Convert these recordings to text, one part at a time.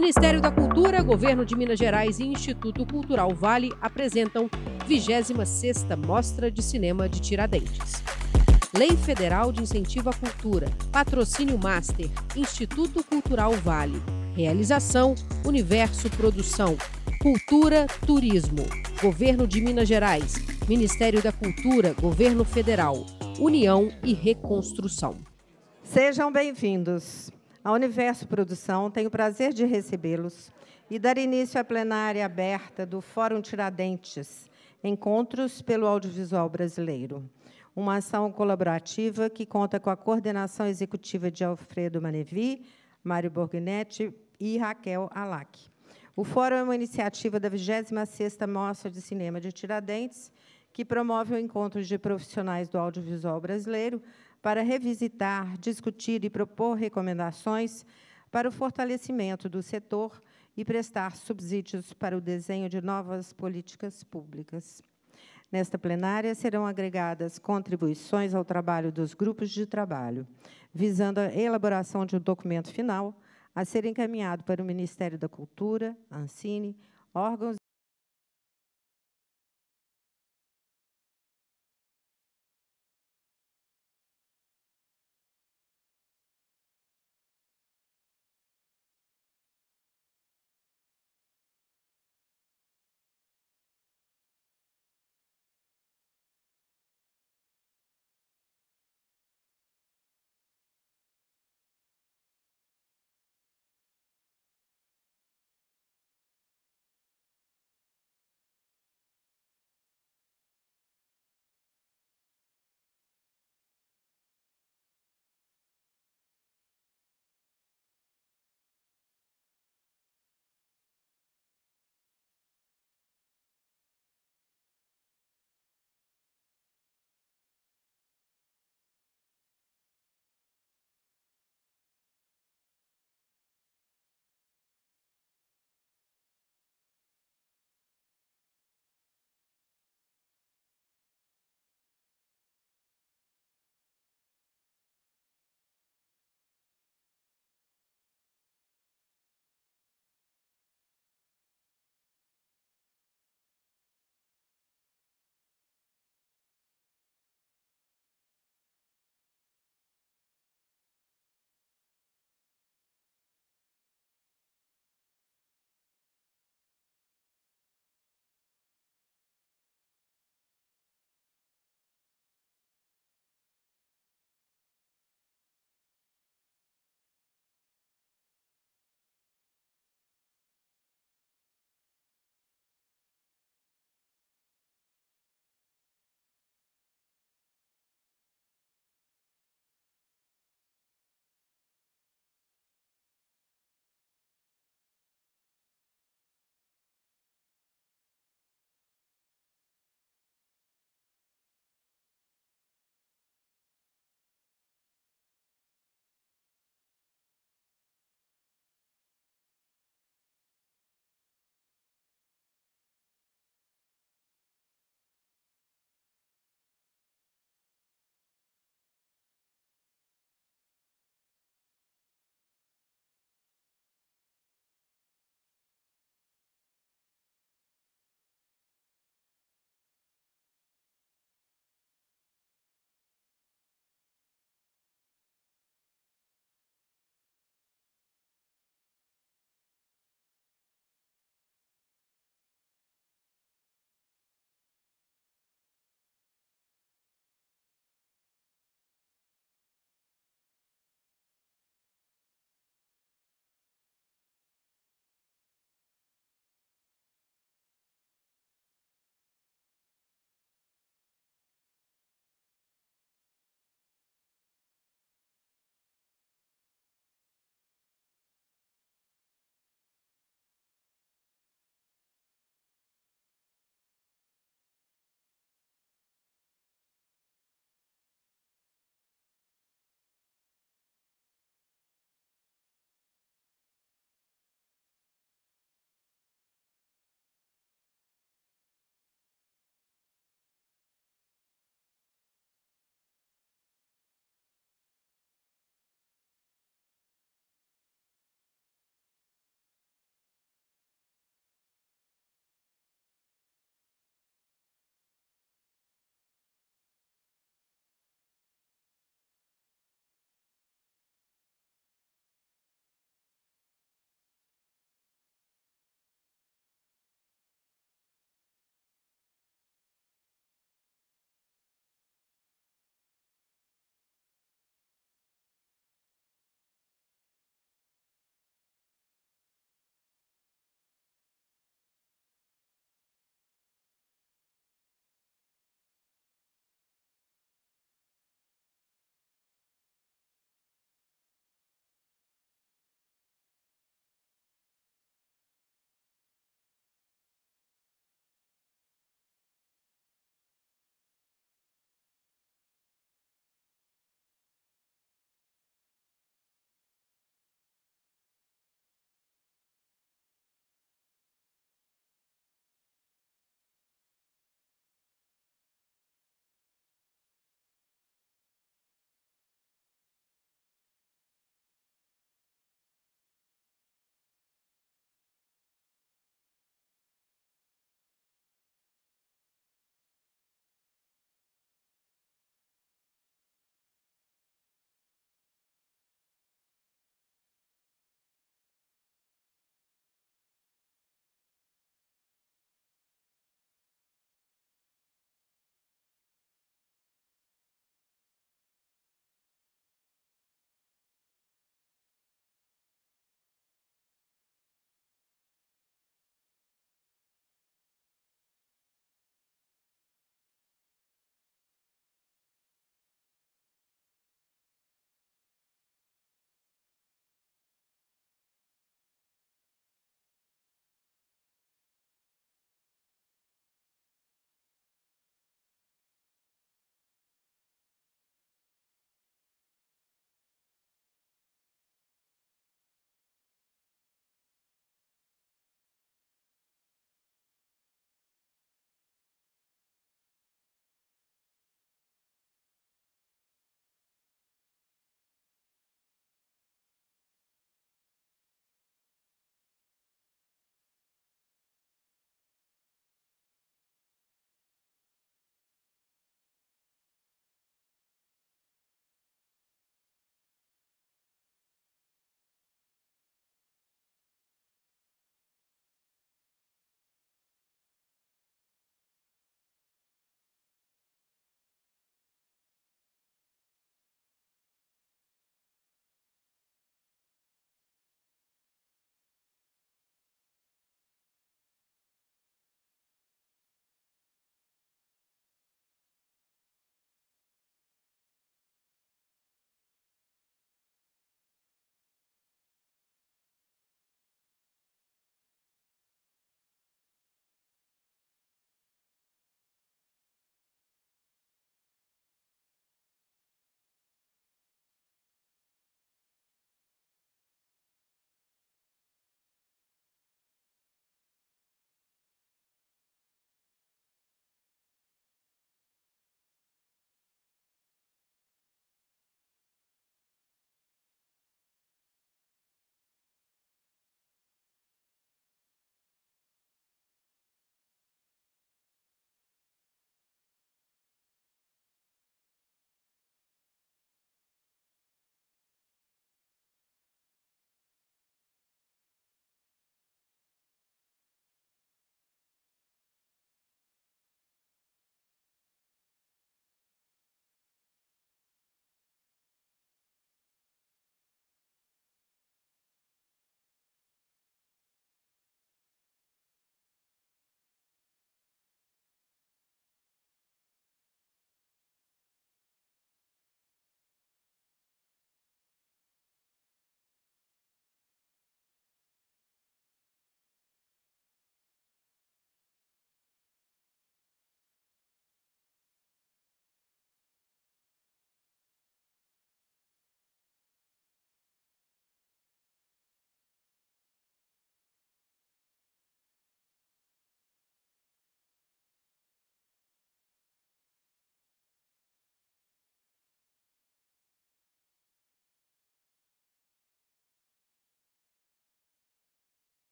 Ministério da Cultura, Governo de Minas Gerais e Instituto Cultural Vale apresentam 26ª Mostra de Cinema de Tiradentes. Lei Federal de Incentivo à Cultura, Patrocínio Master, Instituto Cultural Vale. Realização Universo Produção, Cultura, Turismo, Governo de Minas Gerais, Ministério da Cultura, Governo Federal, União e Reconstrução. Sejam bem-vindos. A Universo Produção tem o prazer de recebê-los e dar início à plenária aberta do Fórum Tiradentes, Encontros pelo Audiovisual Brasileiro, uma ação colaborativa que conta com a coordenação executiva de Alfredo Manevi, Mário Borghenetti e Raquel Alac. O Fórum é uma iniciativa da 26ª Mostra de Cinema de Tiradentes, que promove o encontro de profissionais do audiovisual brasileiro para revisitar, discutir e propor recomendações para o fortalecimento do setor e prestar subsídios para o desenho de novas políticas públicas. Nesta plenária serão agregadas contribuições ao trabalho dos grupos de trabalho, visando a elaboração de um documento final a ser encaminhado para o Ministério da Cultura, Ancine, órgãos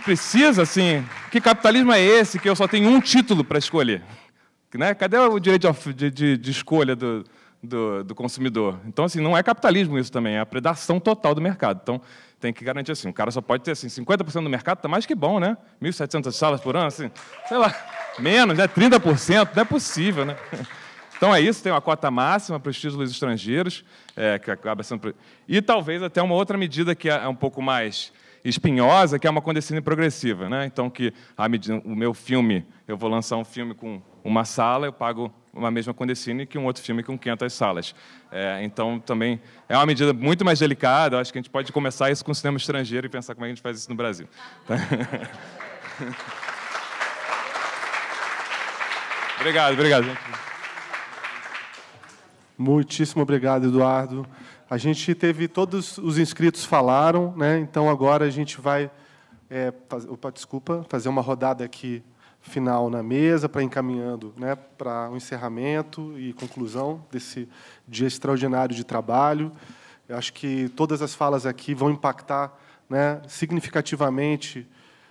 precisa, assim, que capitalismo é esse que eu só tenho um título para escolher? Né? Cadê o direito de, de, de escolha do, do, do, consumidor? Então, assim, não é capitalismo isso também, é a predação total do mercado. Então, tem que garantir assim, o cara só pode ter assim, 50% do mercado, está mais que bom, né? 1.700 salas por ano, assim, sei lá, menos, né? 30%, não é possível, né? Então é isso, tem uma cota máxima para os títulos estrangeiros, é, que acaba sendo... E talvez até uma outra medida que é um pouco mais espinhosa, que é uma condescendência progressiva. Né? Então, que a medida, o meu filme, eu vou lançar um filme com uma sala, eu pago uma mesma condescine que um outro filme com 500 salas. É, então, também é uma medida muito mais delicada. Acho que a gente pode começar isso com o cinema estrangeiro e pensar como é que a gente faz isso no Brasil. obrigado, obrigado. Gente. Muitíssimo obrigado, Eduardo. A gente teve todos os inscritos falaram, né? Então agora a gente vai, é, faz, opa, desculpa, fazer uma rodada aqui final na mesa para encaminhando, né, para o um encerramento e conclusão desse dia extraordinário de trabalho. Eu acho que todas as falas aqui vão impactar, né, significativamente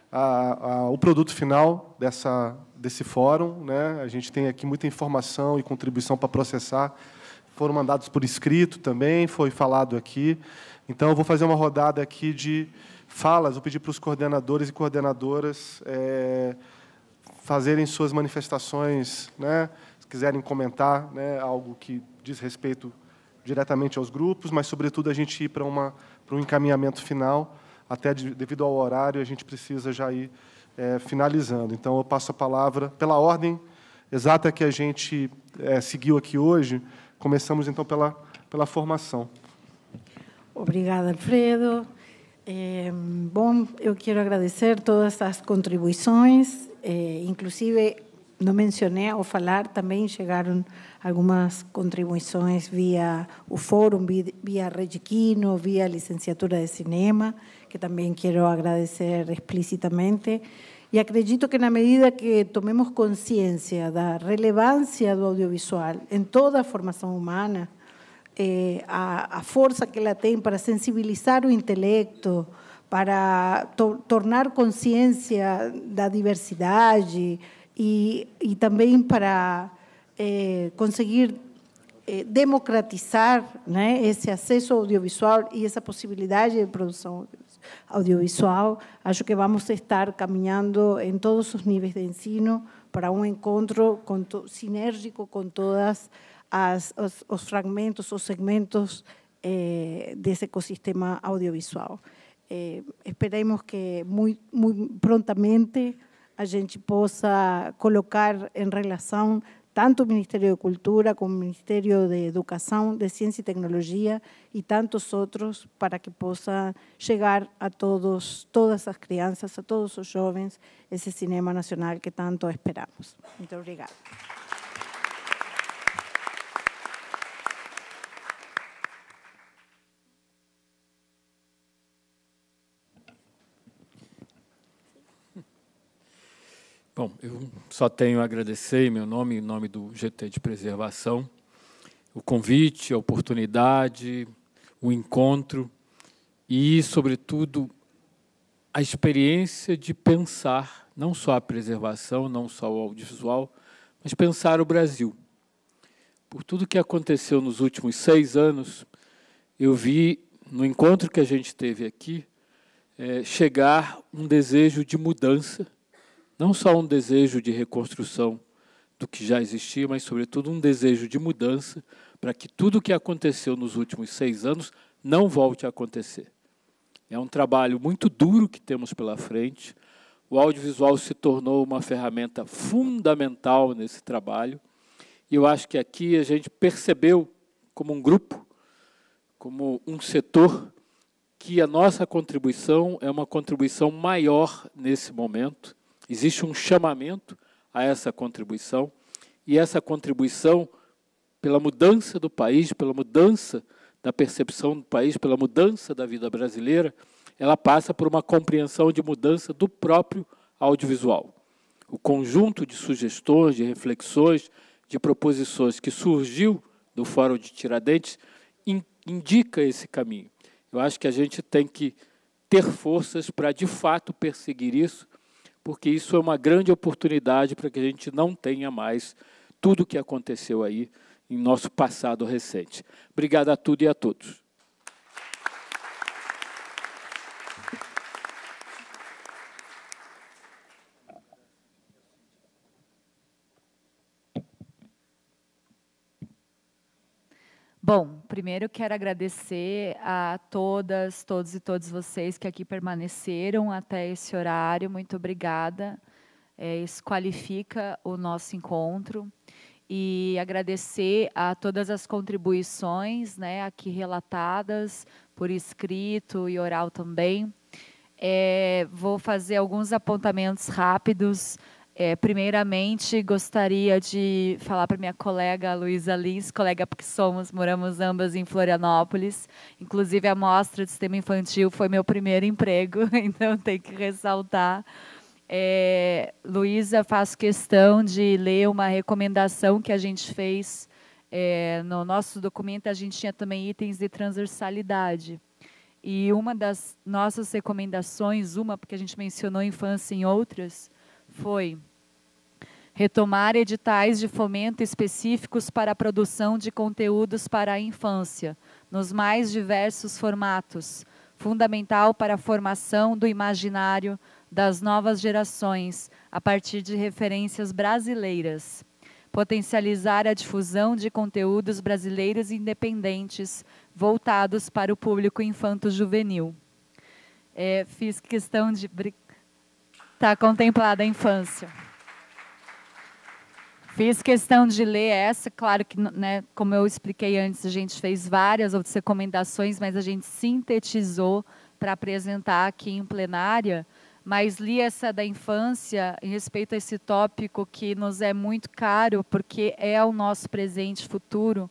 a, a, o produto final dessa desse fórum, né? A gente tem aqui muita informação e contribuição para processar foram mandados por escrito também, foi falado aqui. Então, eu vou fazer uma rodada aqui de falas. Vou pedir para os coordenadores e coordenadoras é, fazerem suas manifestações, né? se quiserem comentar né, algo que diz respeito diretamente aos grupos, mas, sobretudo, a gente ir para, uma, para um encaminhamento final. Até de, devido ao horário, a gente precisa já ir é, finalizando. Então, eu passo a palavra, pela ordem exata que a gente é, seguiu aqui hoje, Começamos então pela, pela formação. Obrigada, Alfredo. É, bom, eu quero agradecer todas as contribuições, é, inclusive não mencionei ao falar, também chegaram algumas contribuições via o fórum, via Regiquino, via licenciatura de cinema, que também quero agradecer explicitamente. E acredito que na medida que tomemos consciência da relevância do audiovisual em toda a formação humana, eh, a, a, que ela tem para sensibilizar o intelecto, para to tornar consciência da diversidade e também para eh, conseguir eh, democratizar né, esse acesso audiovisual e essa possibilidade de produção audiovisual audiovisual, acho que vamos estar caminhando em todos os níveis de ensino para um encontro com sinérgico com todas as, os, os fragmentos, os segmentos eh, desse ecossistema audiovisual. Eh, esperemos que muito, muito prontamente a gente possa colocar em relação tanto o Ministério de Cultura como o Ministério de Educação, de Ciência e Tecnologia e tantos outros para que possa chegar a todos, todas as crianças, a todos os jovens, esse cinema nacional que tanto esperamos. Muito obrigada. Bom, eu só tenho a agradecer em meu nome, em nome do GT de Preservação, o convite, a oportunidade, o encontro e, sobretudo, a experiência de pensar não só a preservação, não só o audiovisual, mas pensar o Brasil. Por tudo que aconteceu nos últimos seis anos, eu vi, no encontro que a gente teve aqui, é, chegar um desejo de mudança não só um desejo de reconstrução do que já existia, mas, sobretudo, um desejo de mudança para que tudo o que aconteceu nos últimos seis anos não volte a acontecer. É um trabalho muito duro que temos pela frente. O audiovisual se tornou uma ferramenta fundamental nesse trabalho. E eu acho que aqui a gente percebeu, como um grupo, como um setor, que a nossa contribuição é uma contribuição maior nesse momento Existe um chamamento a essa contribuição, e essa contribuição, pela mudança do país, pela mudança da percepção do país, pela mudança da vida brasileira, ela passa por uma compreensão de mudança do próprio audiovisual. O conjunto de sugestões, de reflexões, de proposições que surgiu do Fórum de Tiradentes indica esse caminho. Eu acho que a gente tem que ter forças para, de fato, perseguir isso, porque isso é uma grande oportunidade para que a gente não tenha mais tudo o que aconteceu aí em nosso passado recente. Obrigado a tudo e a todos. Bom, primeiro quero agradecer a todas, todos e todos vocês que aqui permaneceram até esse horário. Muito obrigada. É, isso qualifica o nosso encontro. E agradecer a todas as contribuições né, aqui relatadas, por escrito e oral também. É, vou fazer alguns apontamentos rápidos é, primeiramente, gostaria de falar para minha colega Luísa Lins, colega porque somos, moramos ambas em Florianópolis. Inclusive, a mostra de sistema infantil foi meu primeiro emprego, então tem que ressaltar. É, Luísa, faço questão de ler uma recomendação que a gente fez é, no nosso documento. A gente tinha também itens de transversalidade. E uma das nossas recomendações, uma porque a gente mencionou infância em outras, foi retomar editais de fomento específicos para a produção de conteúdos para a infância, nos mais diversos formatos, fundamental para a formação do imaginário das novas gerações, a partir de referências brasileiras. Potencializar a difusão de conteúdos brasileiros independentes voltados para o público infanto-juvenil. É, fiz questão de. Está contemplada a infância. Fiz questão de ler essa, claro que, né, como eu expliquei antes, a gente fez várias outras recomendações, mas a gente sintetizou para apresentar aqui em plenária. Mas li essa da infância em respeito a esse tópico que nos é muito caro, porque é o nosso presente futuro.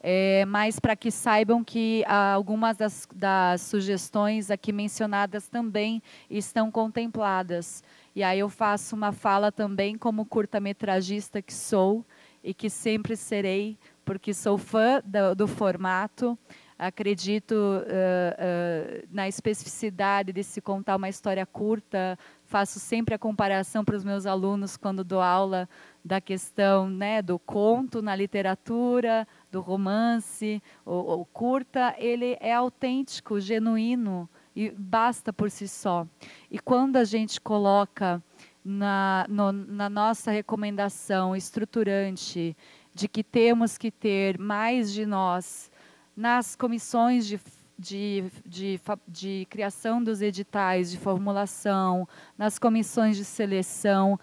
É, mas para que saibam que algumas das, das sugestões aqui mencionadas também estão contempladas. E aí eu faço uma fala também como curta-metragista que sou e que sempre serei, porque sou fã do, do formato, acredito uh, uh, na especificidade de se contar uma história curta, faço sempre a comparação para os meus alunos quando dou aula da questão né, do conto na literatura, do romance, o, curta, ele é autêntico, genuíno, e basta por si só. E quando a gente coloca na, no, na nossa recomendação estruturante de que temos que ter mais de nós nas comissões de de, de, de, criação dos editais, de formulação, nas comissões de seleção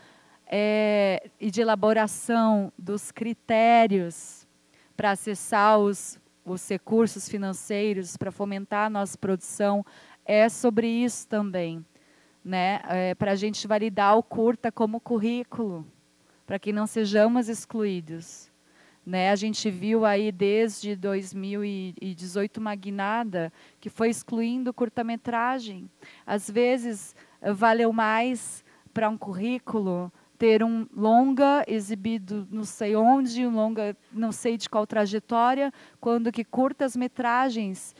é, e de elaboração dos critérios para acessar os, os recursos financeiros, para fomentar a nossa produção, é sobre isso também, né? É, para a gente validar o curta como currículo, para que não sejamos excluídos. Né, a gente viu aí desde 2018 uma guinada que foi excluindo curta-metragem. Às vezes, valeu mais para um currículo ter um longa exibido não sei onde, um longa não sei de qual trajetória, quando que curtas-metragens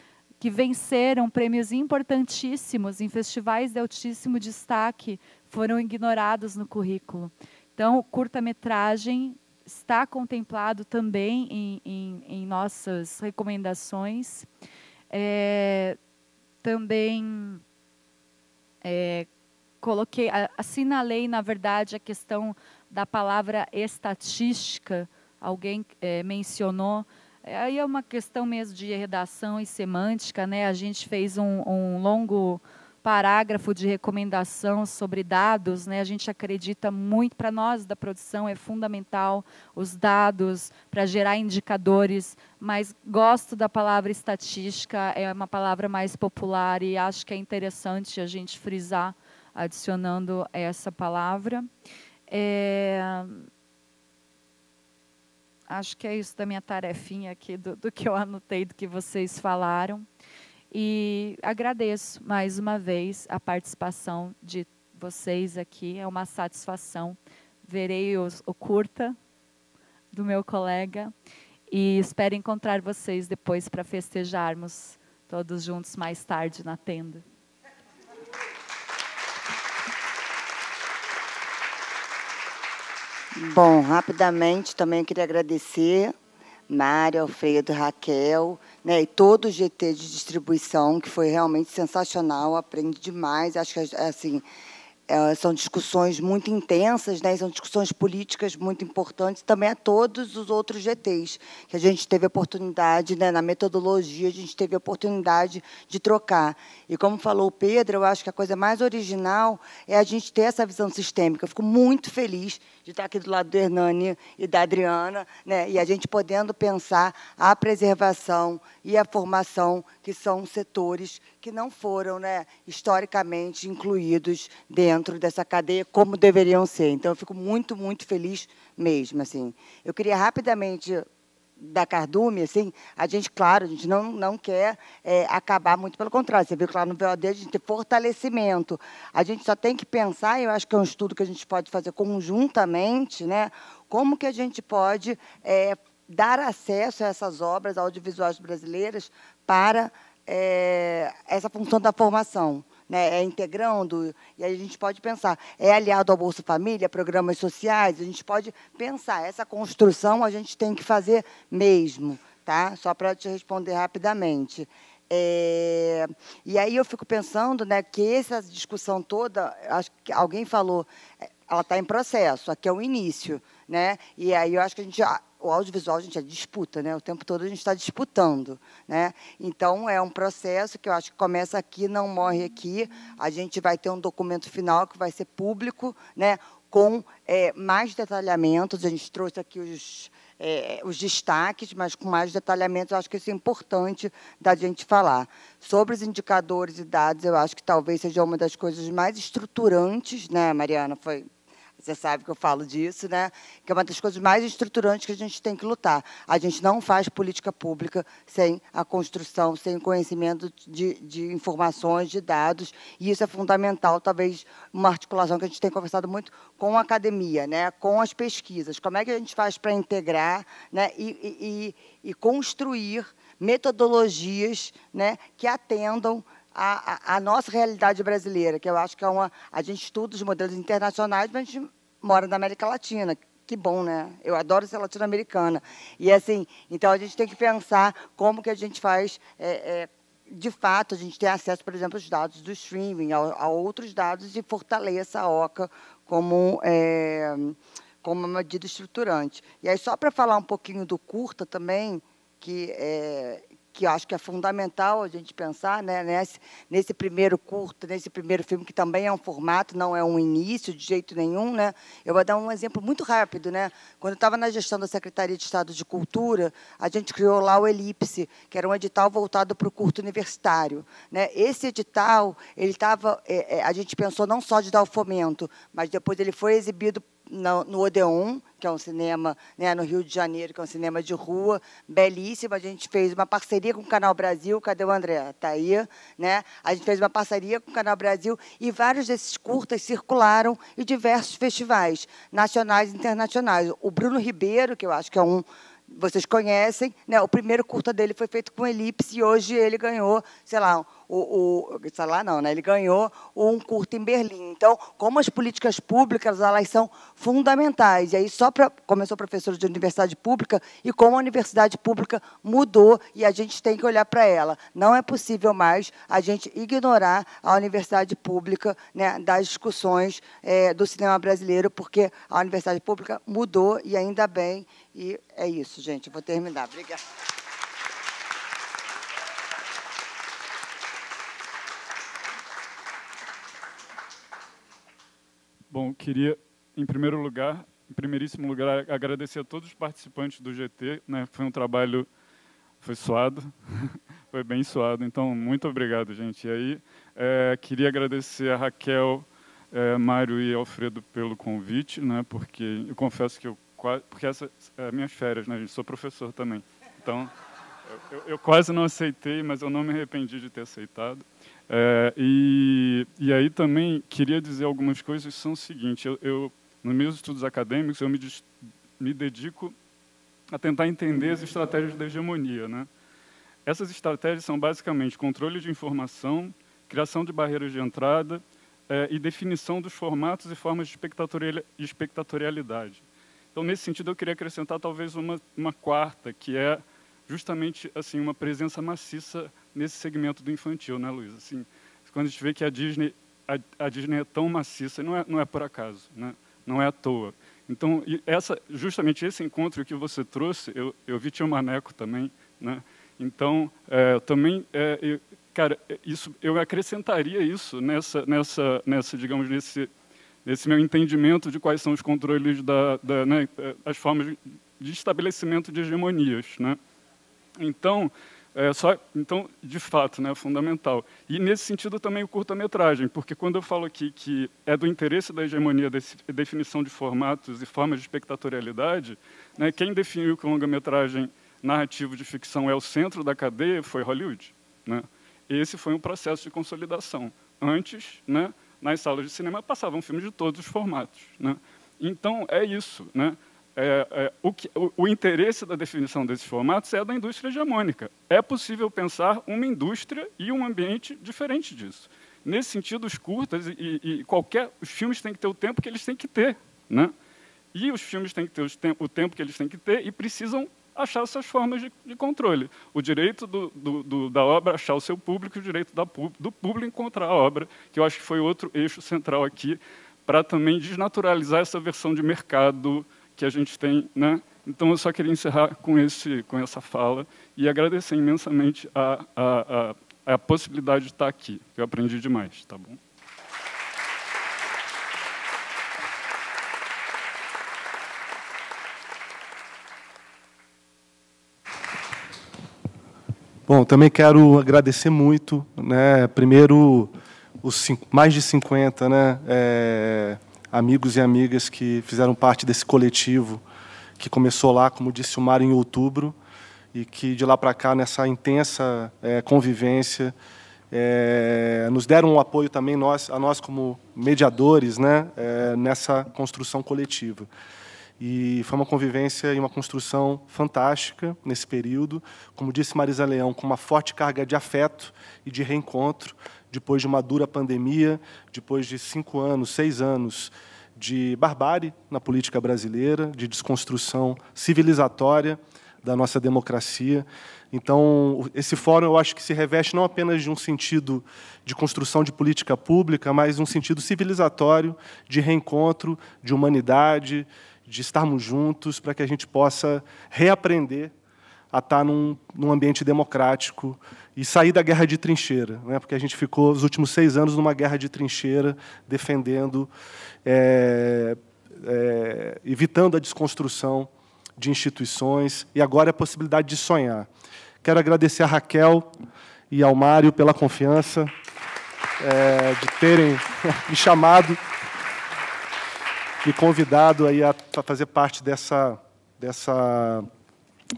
que venceram prêmios importantíssimos em festivais de altíssimo destaque foram ignorados no currículo. Então, curta-metragem está contemplado também em, em, em nossas recomendações. É, também é, coloquei, assinalei, na verdade, a questão da palavra estatística. Alguém é, mencionou Aí é uma questão mesmo de redação e semântica, né? A gente fez um, um longo parágrafo de recomendação sobre dados, né? A gente acredita muito para nós da produção é fundamental os dados para gerar indicadores, mas gosto da palavra estatística, é uma palavra mais popular e acho que é interessante a gente frisar adicionando essa palavra. É, acho que é isso da minha tarefinha aqui, do, do que eu anotei, do que vocês falaram. E agradeço mais uma vez a participação de vocês aqui, é uma satisfação. Verei os, o curta do meu colega e espero encontrar vocês depois para festejarmos todos juntos mais tarde na tenda. Bom, rapidamente também queria agradecer Mário, Alfredo, Raquel, né, e todo o GT de distribuição, que foi realmente sensacional, aprendi demais, acho que assim, é, são discussões muito intensas, né? são discussões políticas muito importantes, também a todos os outros GTs, que a gente teve oportunidade, né? na metodologia, a gente teve oportunidade de trocar. E como falou o Pedro, eu acho que a coisa mais original é a gente ter essa visão sistêmica. Eu fico muito feliz de estar aqui do lado do Hernani e da Adriana, né? e a gente podendo pensar a preservação e a formação, que são setores que não foram né, historicamente incluídos dentro dessa cadeia como deveriam ser. Então, eu fico muito, muito feliz mesmo. Assim. Eu queria rapidamente da Cardume, assim, a gente, claro, a gente não, não quer é, acabar, muito pelo contrário. Você viu que lá no VOD a gente tem fortalecimento. A gente só tem que pensar, eu acho que é um estudo que a gente pode fazer conjuntamente, né, como que a gente pode é, dar acesso a essas obras audiovisuais brasileiras para é, essa função da formação. Né, é integrando, e aí a gente pode pensar, é aliado ao Bolsa Família, programas sociais, a gente pode pensar, essa construção a gente tem que fazer mesmo, tá? Só para te responder rapidamente. É, e aí eu fico pensando né, que essa discussão toda, acho que alguém falou, é, ela está em processo, aqui é o início. Né? E aí eu acho que a gente o audiovisual a gente é disputa, né? O tempo todo a gente está disputando, né? Então é um processo que eu acho que começa aqui, não morre aqui. A gente vai ter um documento final que vai ser público, né? Com é, mais detalhamentos. A gente trouxe aqui os é, os destaques, mas com mais detalhamentos, eu acho que isso é importante da gente falar. Sobre os indicadores e dados, eu acho que talvez seja uma das coisas mais estruturantes, né, Mariana? Foi você sabe que eu falo disso, né? Que é uma das coisas mais estruturantes que a gente tem que lutar. A gente não faz política pública sem a construção, sem o conhecimento de, de informações, de dados, e isso é fundamental, talvez uma articulação que a gente tem conversado muito com a academia, né? com as pesquisas. Como é que a gente faz para integrar né? e, e, e construir metodologias né? que atendam a, a, nossa realidade brasileira, que eu acho que é uma. A gente estuda os modelos internacionais, mas a gente mora na América Latina. Que bom, né? Eu adoro ser latino-americana. E assim, então a gente tem que pensar como que a gente faz. É, é, de fato, a gente tem acesso, por exemplo, aos dados do streaming, a, a outros dados e fortaleça a OCA como, é, como uma medida estruturante. E aí, só para falar um pouquinho do curta também, que é, que acho que é fundamental a gente pensar né, nesse, nesse primeiro curto, nesse primeiro filme, que também é um formato, não é um início de jeito nenhum. Né? Eu vou dar um exemplo muito rápido. Né? Quando eu estava na gestão da Secretaria de Estado de Cultura, a gente criou lá o Elipse, que era um edital voltado para o curto universitário. Né? Esse edital, ele estava, é, é, a gente pensou não só de dar o fomento, mas depois ele foi exibido no, Odeon, que é um cinema né, no Rio de Janeiro, que é um cinema de rua, belíssimo. A gente fez uma parceria com o Canal Brasil. Cadê o André? Está aí. Né? A gente fez uma parceria com o Canal Brasil e vários desses curtas circularam em diversos festivais, nacionais e internacionais. O Bruno Ribeiro, que eu acho que é um vocês conhecem, né? O primeiro curta dele foi feito com elipse e hoje ele ganhou, sei lá, o, o sei lá não, né? Ele ganhou um curta em Berlim. Então, como as políticas públicas elas são fundamentais. E aí só para começou professor de universidade pública e como a universidade pública mudou e a gente tem que olhar para ela. Não é possível mais a gente ignorar a universidade pública né, das discussões é, do cinema brasileiro, porque a universidade pública mudou e ainda bem. E é isso, gente. vou terminar. Obrigada. Bom, queria, em primeiro lugar, em primeiríssimo lugar, agradecer a todos os participantes do GT. Né? Foi um trabalho, foi suado, foi bem suado. Então, muito obrigado, gente. E aí, é, queria agradecer a Raquel, é, Mário e Alfredo pelo convite, né? porque eu confesso que eu porque essa é minhas férias, né, gente? Sou professor também. Então, eu, eu, quase não aceitei, mas eu não me arrependi de ter aceitado. É, e, e aí também queria dizer algumas coisas, são o seguinte, eu, eu nos meus estudos acadêmicos, eu me, me dedico a tentar entender as estratégias da hegemonia. Né? Essas estratégias são basicamente controle de informação, criação de barreiras de entrada é, e definição dos formatos e formas de espectatorialidade. Então, nesse sentido, eu queria acrescentar talvez uma, uma quarta, que é justamente assim uma presença maciça nesse segmento do infantil, né, Luiz? Assim, quando a gente vê que a Disney, a, a Disney é tão maciça, não é, não é por acaso, né? não é à toa. Então, essa, justamente esse encontro que você trouxe, eu, eu vi Tio Maneco também, né? Então, é, também, é, eu, cara, isso, eu acrescentaria isso nessa, nessa, nessa, digamos, nesse, nesse meu entendimento de quais são os controles da, da né, as formas de estabelecimento de hegemonias, né? Então, é, só, então, de fato, né, fundamental. E, nesse sentido, também o curta-metragem, porque quando eu falo aqui que é do interesse da hegemonia da definição de formatos e formas de espectatorialidade, né, quem definiu que o longa-metragem narrativo de ficção é o centro da cadeia foi Hollywood. Né? Esse foi um processo de consolidação. Antes, né, nas salas de cinema, passavam filmes de todos os formatos. Né? Então, é isso. Né? É, é, o, que, o, o, interesse da definição desses formatos é da indústria hegemônica. É possível pensar uma indústria e um ambiente diferente disso. Nesse sentido, os curtas e, e qualquer os filmes têm que ter o tempo que eles têm que ter, né? E os filmes têm que ter o tempo que eles têm que ter e precisam achar suas formas de, de controle. O direito do, do, do, da obra achar o seu público, o direito da, do público encontrar a obra, que eu acho que foi outro eixo central aqui, para também desnaturalizar essa versão de mercado que a gente tem, né? Então eu só queria encerrar com esse, com essa fala e agradecer imensamente a, a, a, a possibilidade de estar aqui. Eu aprendi demais, tá bom? Bom, também quero agradecer muito, né? Primeiro, os cinco, mais de 50, né? É amigos e amigas que fizeram parte desse coletivo que começou lá, como disse o Mário, em outubro e que de lá para cá, nessa intensa é, convivência, é, nos deram um apoio também nós, a nós como mediadores né, é, nessa construção coletiva. E foi uma convivência e uma construção fantástica nesse período, como disse Marisa Leão, com uma forte carga de afeto e de reencontro, depois de uma dura pandemia, depois de cinco anos, seis anos de barbárie na política brasileira, de desconstrução civilizatória da nossa democracia. Então, esse fórum eu acho que se reveste não apenas de um sentido de construção de política pública, mas um sentido civilizatório, de reencontro, de humanidade, de estarmos juntos para que a gente possa reaprender a estar num, num ambiente democrático e sair da guerra de trincheira, né? porque a gente ficou os últimos seis anos numa guerra de trincheira, defendendo, é, é, evitando a desconstrução de instituições, e agora a possibilidade de sonhar. Quero agradecer a Raquel e ao Mário pela confiança é, de terem me chamado, me convidado aí a, a fazer parte dessa, dessa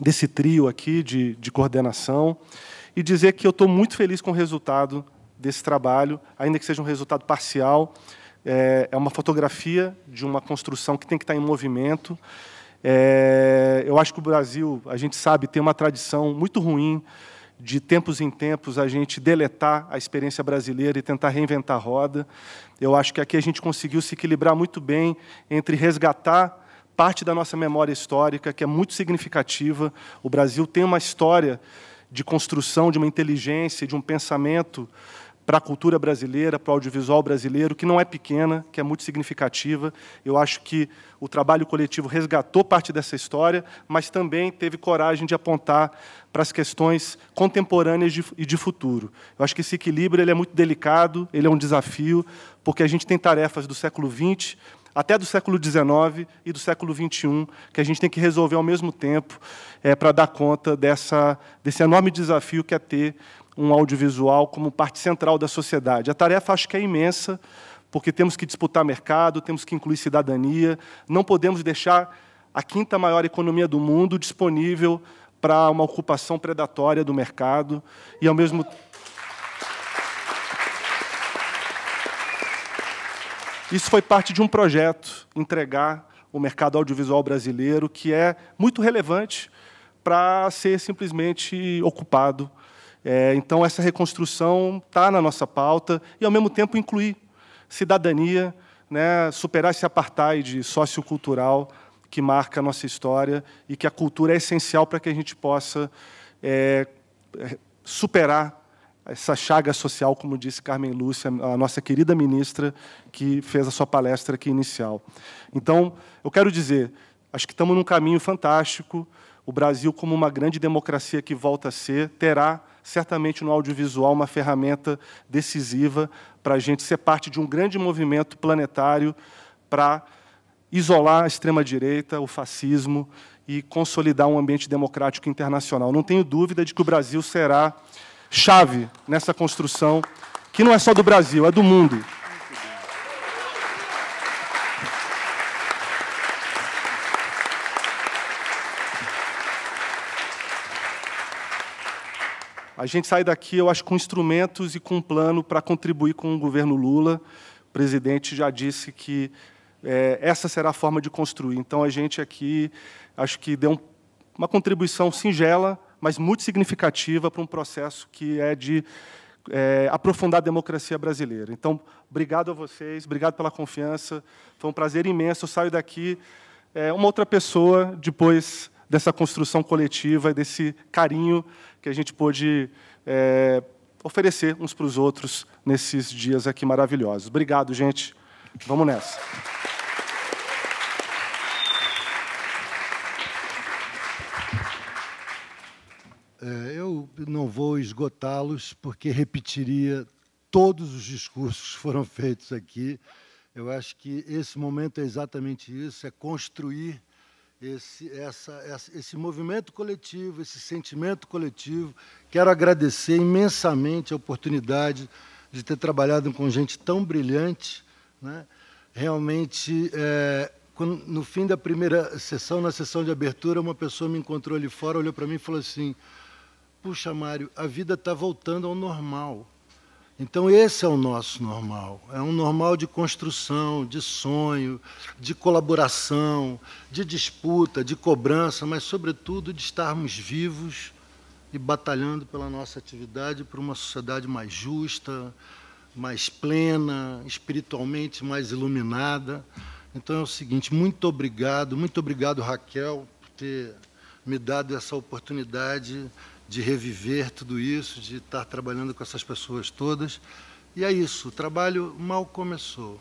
desse trio aqui de, de coordenação e dizer que eu estou muito feliz com o resultado desse trabalho, ainda que seja um resultado parcial. É, é uma fotografia de uma construção que tem que estar em movimento. É, eu acho que o Brasil, a gente sabe, tem uma tradição muito ruim de tempos em tempos a gente deletar a experiência brasileira e tentar reinventar a roda. Eu acho que aqui a gente conseguiu se equilibrar muito bem entre resgatar parte da nossa memória histórica, que é muito significativa. O Brasil tem uma história de construção de uma inteligência, de um pensamento para a cultura brasileira, para o audiovisual brasileiro, que não é pequena, que é muito significativa. Eu acho que o trabalho coletivo resgatou parte dessa história, mas também teve coragem de apontar para as questões contemporâneas e de futuro. Eu acho que esse equilíbrio ele é muito delicado, ele é um desafio, porque a gente tem tarefas do século XX, até do século XIX e do século XXI, que a gente tem que resolver ao mesmo tempo é, para dar conta dessa, desse enorme desafio que é ter um audiovisual como parte central da sociedade. A tarefa acho que é imensa, porque temos que disputar mercado, temos que incluir cidadania, não podemos deixar a quinta maior economia do mundo disponível para uma ocupação predatória do mercado e, ao mesmo tempo, Isso foi parte de um projeto, entregar o mercado audiovisual brasileiro, que é muito relevante para ser simplesmente ocupado. É, então, essa reconstrução está na nossa pauta e, ao mesmo tempo, incluir cidadania, né, superar esse apartheid sociocultural que marca a nossa história e que a cultura é essencial para que a gente possa é, superar essa chaga social, como disse Carmen Lúcia, a nossa querida ministra, que fez a sua palestra aqui inicial. Então, eu quero dizer, acho que estamos num caminho fantástico. O Brasil, como uma grande democracia que volta a ser, terá certamente no audiovisual uma ferramenta decisiva para a gente ser parte de um grande movimento planetário para isolar a extrema-direita, o fascismo e consolidar um ambiente democrático internacional. Não tenho dúvida de que o Brasil será chave nessa construção, que não é só do Brasil, é do mundo. A gente sai daqui, eu acho, com instrumentos e com um plano para contribuir com o governo Lula. O presidente já disse que é, essa será a forma de construir. Então, a gente aqui, acho que deu um, uma contribuição singela, mas muito significativa para um processo que é de é, aprofundar a democracia brasileira. Então, obrigado a vocês, obrigado pela confiança. Foi um prazer imenso. Eu saio daqui é, uma outra pessoa depois dessa construção coletiva e desse carinho que a gente pôde é, oferecer uns para os outros nesses dias aqui maravilhosos. Obrigado, gente. Vamos nessa. Eu não vou esgotá-los, porque repetiria todos os discursos que foram feitos aqui. Eu acho que esse momento é exatamente isso: é construir esse, essa, esse movimento coletivo, esse sentimento coletivo. Quero agradecer imensamente a oportunidade de ter trabalhado com gente tão brilhante. Né? Realmente, é, no fim da primeira sessão, na sessão de abertura, uma pessoa me encontrou ali fora, olhou para mim e falou assim: puxa, Mário, a vida está voltando ao normal. Então, esse é o nosso normal. É um normal de construção, de sonho, de colaboração, de disputa, de cobrança, mas, sobretudo, de estarmos vivos e batalhando pela nossa atividade para uma sociedade mais justa, mais plena, espiritualmente mais iluminada. Então, é o seguinte: muito obrigado, muito obrigado, Raquel, por ter me dado essa oportunidade de reviver tudo isso, de estar trabalhando com essas pessoas todas. E é isso, o trabalho mal começou.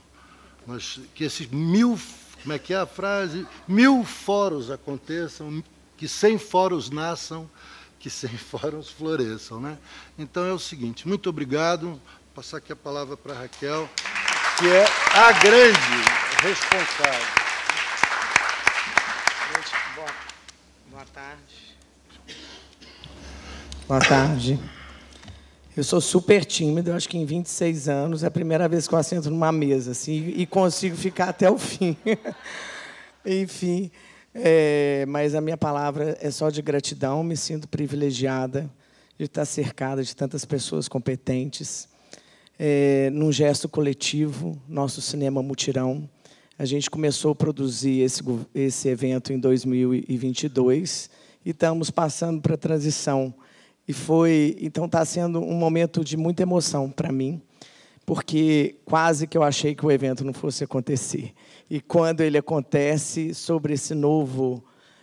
Mas que esses mil, como é que é a frase? Mil fóruns aconteçam, que cem fóruns nasçam, que cem fóruns floresçam. Né? Então é o seguinte, muito obrigado. Vou passar aqui a palavra para a Raquel, que é a grande responsável. Boa tarde. Boa tarde. Eu sou super tímido, acho que em 26 anos é a primeira vez que eu assento numa mesa assim, e consigo ficar até o fim. Enfim, é, mas a minha palavra é só de gratidão, me sinto privilegiada de estar cercada de tantas pessoas competentes. É, num gesto coletivo, nosso cinema mutirão, a gente começou a produzir esse, esse evento em 2022 e estamos passando para a transição e foi, então está sendo um momento de muita emoção para mim, porque quase que eu achei que o evento não fosse acontecer. E quando ele acontece, sobre esse novo,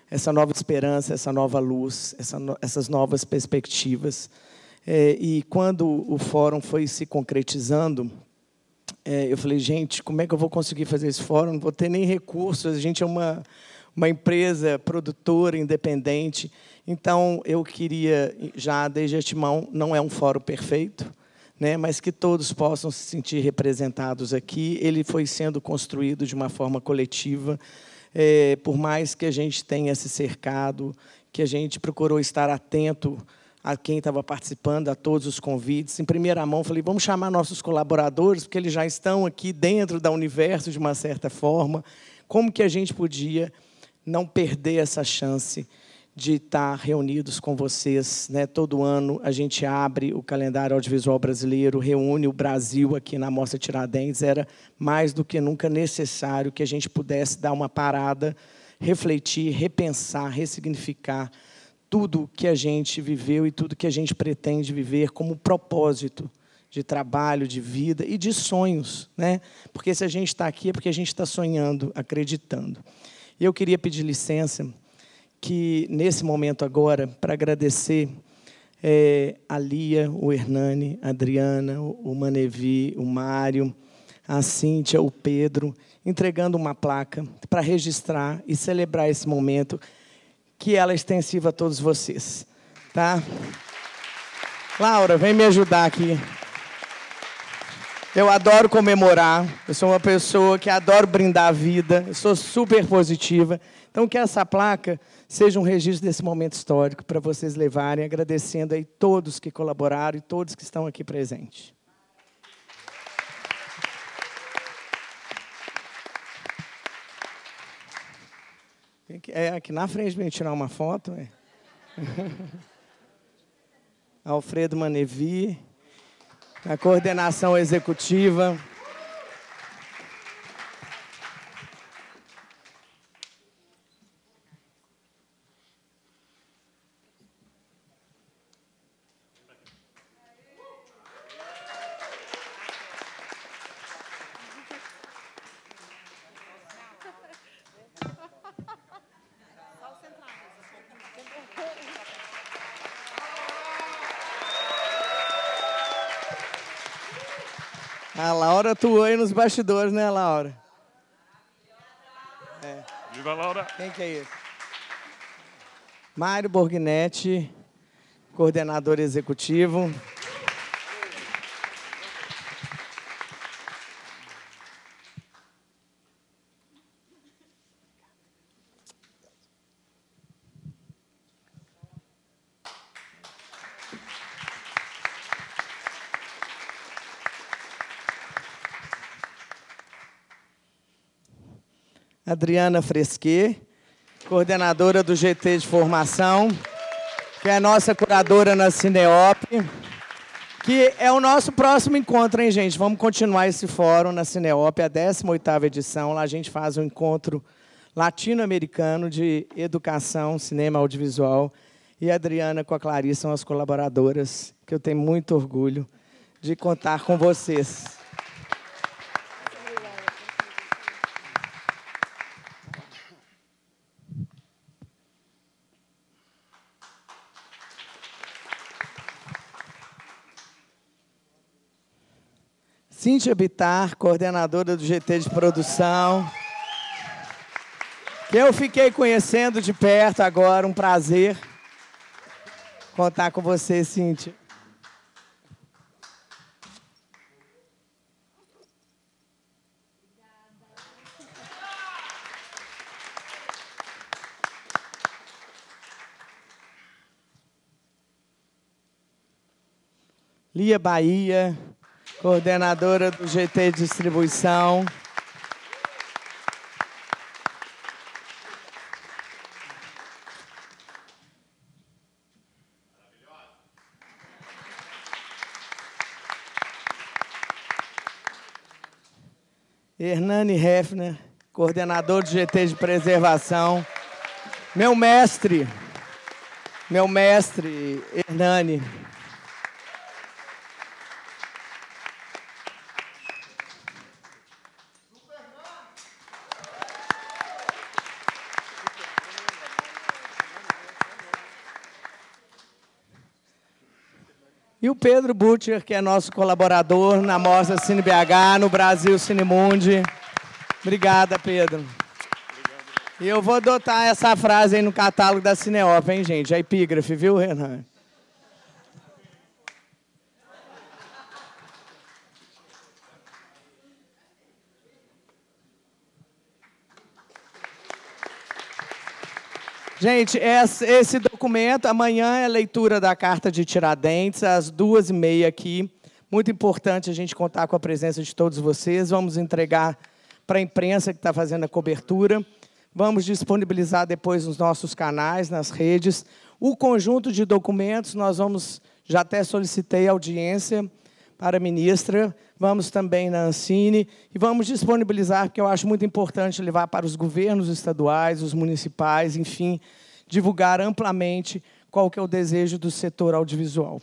essa nova esperança, essa nova luz, essa, essas novas perspectivas, é, e quando o fórum foi se concretizando, é, eu falei, gente, como é que eu vou conseguir fazer esse fórum? Não vou ter nem recursos. A gente é uma uma empresa produtora independente. Então, eu queria, já desde antemão, não é um fórum perfeito, né, mas que todos possam se sentir representados aqui. Ele foi sendo construído de uma forma coletiva, é, por mais que a gente tenha se cercado, que a gente procurou estar atento a quem estava participando, a todos os convites. Em primeira mão, falei, vamos chamar nossos colaboradores, porque eles já estão aqui dentro da Universo de uma certa forma. Como que a gente podia não perder essa chance de estar reunidos com vocês. Né? Todo ano a gente abre o calendário audiovisual brasileiro, reúne o Brasil aqui na Mostra Tiradentes. Era mais do que nunca necessário que a gente pudesse dar uma parada, refletir, repensar, ressignificar tudo que a gente viveu e tudo que a gente pretende viver como propósito de trabalho, de vida e de sonhos. Né? Porque se a gente está aqui é porque a gente está sonhando, acreditando. E eu queria pedir licença que, nesse momento agora, para agradecer é, a Lia, o Hernani, a Adriana, o Manevi, o Mário, a Cíntia, o Pedro, entregando uma placa para registrar e celebrar esse momento, que ela é extensiva a todos vocês. Tá? Laura, vem me ajudar aqui. Eu adoro comemorar, eu sou uma pessoa que adoro brindar a vida, eu sou super positiva. Então, que essa placa seja um registro desse momento histórico para vocês levarem, agradecendo aí todos que colaboraram e todos que estão aqui presentes. É aqui na frente para tirar uma foto. É. Alfredo Manevi, a coordenação executiva. A Laura atuou aí nos bastidores, né, Laura? É. Viva Laura! Quem que é esse? Mário Borghinetti, coordenador executivo. Adriana Fresquet, coordenadora do GT de Formação, que é nossa curadora na Cineop, que é o nosso próximo encontro, hein, gente? Vamos continuar esse fórum na Cineop, a 18ª edição. Lá a gente faz um encontro latino-americano de educação, cinema audiovisual. E a Adriana com a Clarice são as colaboradoras, que eu tenho muito orgulho de contar com vocês. Cíntia Bitar, coordenadora do GT de produção. Que eu fiquei conhecendo de perto agora, um prazer contar com você, Cíntia. Lia Bahia, coordenadora do GT Distribuição. Hernani Hefner, coordenador do GT de Preservação. Meu mestre, meu mestre, Hernani. E o Pedro Butcher, que é nosso colaborador na Mostra Cine BH, no Brasil Cinemundi. Obrigada, Pedro. E eu vou adotar essa frase aí no catálogo da Cineop, hein, gente? A epígrafe, viu, Renan? Gente, esse documento, amanhã é a leitura da Carta de Tiradentes, às duas e meia aqui. Muito importante a gente contar com a presença de todos vocês. Vamos entregar para a imprensa que está fazendo a cobertura. Vamos disponibilizar depois nos nossos canais, nas redes. O conjunto de documentos, nós vamos, já até solicitei audiência para a ministra, vamos também na Ancine e vamos disponibilizar, porque eu acho muito importante levar para os governos estaduais, os municipais, enfim, divulgar amplamente qual que é o desejo do setor audiovisual.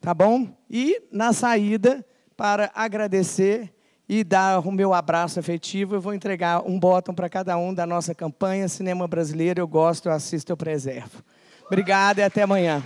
Tá bom? E, na saída, para agradecer e dar o meu abraço afetivo. Eu vou entregar um botão para cada um da nossa campanha Cinema Brasileiro. Eu gosto, eu assisto, eu preservo. Obrigada e até amanhã.